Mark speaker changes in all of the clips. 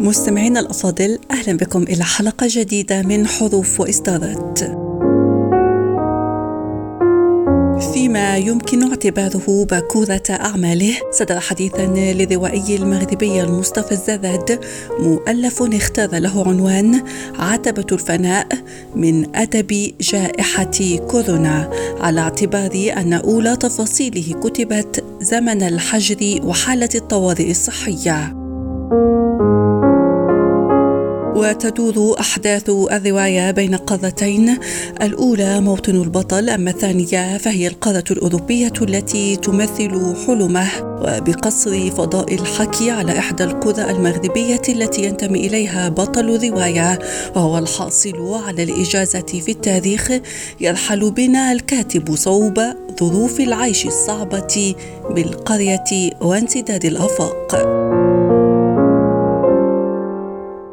Speaker 1: مستمعينا الأفاضل أهلا بكم إلى حلقة جديدة من حروف وإصدارات. فيما يمكن اعتباره باكورة أعماله صدر حديثا للروائي المغربي المصطفى الزراد مؤلف اختار له عنوان عتبة الفناء من أدب جائحة كورونا على اعتبار أن أولى تفاصيله كتبت زمن الحجر وحالة الطوارئ الصحية. وتدور أحداث الرواية بين قارتين. الأولى موطن البطل أما الثانية فهي القارة الأوروبية التي تمثل حلمه. وبقصر فضاء الحكي على إحدى القرى المغربية التي ينتمي إليها بطل الرواية وهو الحاصل على الإجازة في التاريخ. يرحل بنا الكاتب صوب ظروف العيش الصعبة بالقرية وانسداد الآفاق.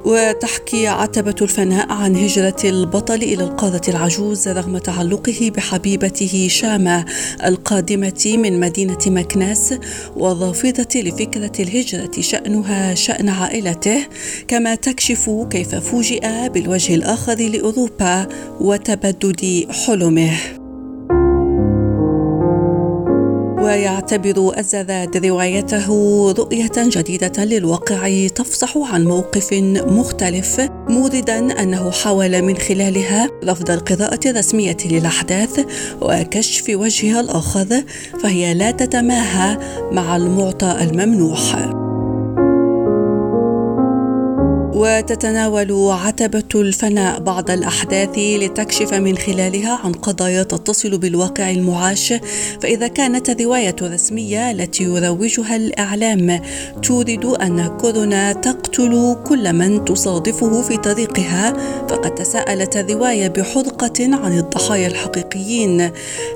Speaker 1: وتحكي عتبة الفناء عن هجرة البطل إلى القارة العجوز رغم تعلقه بحبيبته شامة القادمة من مدينة مكناس والرافضة لفكرة الهجرة شأنها شأن عائلته كما تكشف كيف فوجئ بالوجه الآخر لأوروبا وتبدد حلمه. ويعتبر الزراد روايته رؤية جديدة للواقع تفصح عن موقف مختلف موردا أنه حاول من خلالها رفض القراءة الرسمية للأحداث وكشف وجهها الآخر فهي لا تتماهى مع المعطى الممنوح. وتتناول عتبة الفناء بعض الأحداث لتكشف من خلالها عن قضايا تتصل بالواقع المعاش فإذا كانت الرواية الرسمية التي يروجها الإعلام تورد أن كورونا تقتل كل من تصادفه في طريقها فقد تساءلت الرواية بحرقة عن الضحايا الحقيقيين.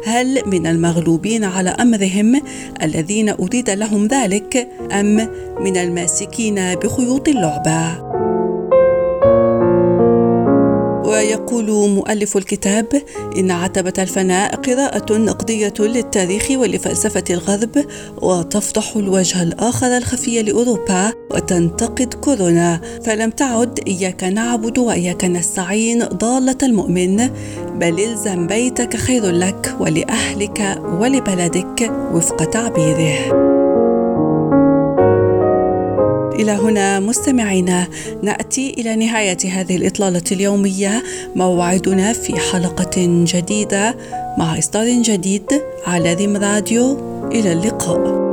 Speaker 1: هل من المغلوبين على أمرهم الذين أريد لهم ذلك أم من الماسكين بخيوط اللعبة؟ ويقول مؤلف الكتاب إن عتبة الفناء قراءة نقدية للتاريخ ولفلسفة الغرب وتفضح الوجه الآخر الخفي لأوروبا وتنتقد كورونا. فلم تعد إياك نعبد وإياك نستعين ضالة المؤمن. بل إلزم بيتك خير لك ولأهلك ولبلدك وفق تعبيره. إلى هنا مستمعينا نأتي إلى نهاية هذه الإطلالة اليومية. موعدنا في حلقة جديدة مع إصدار جديد على ريم راديو. إلى اللقاء.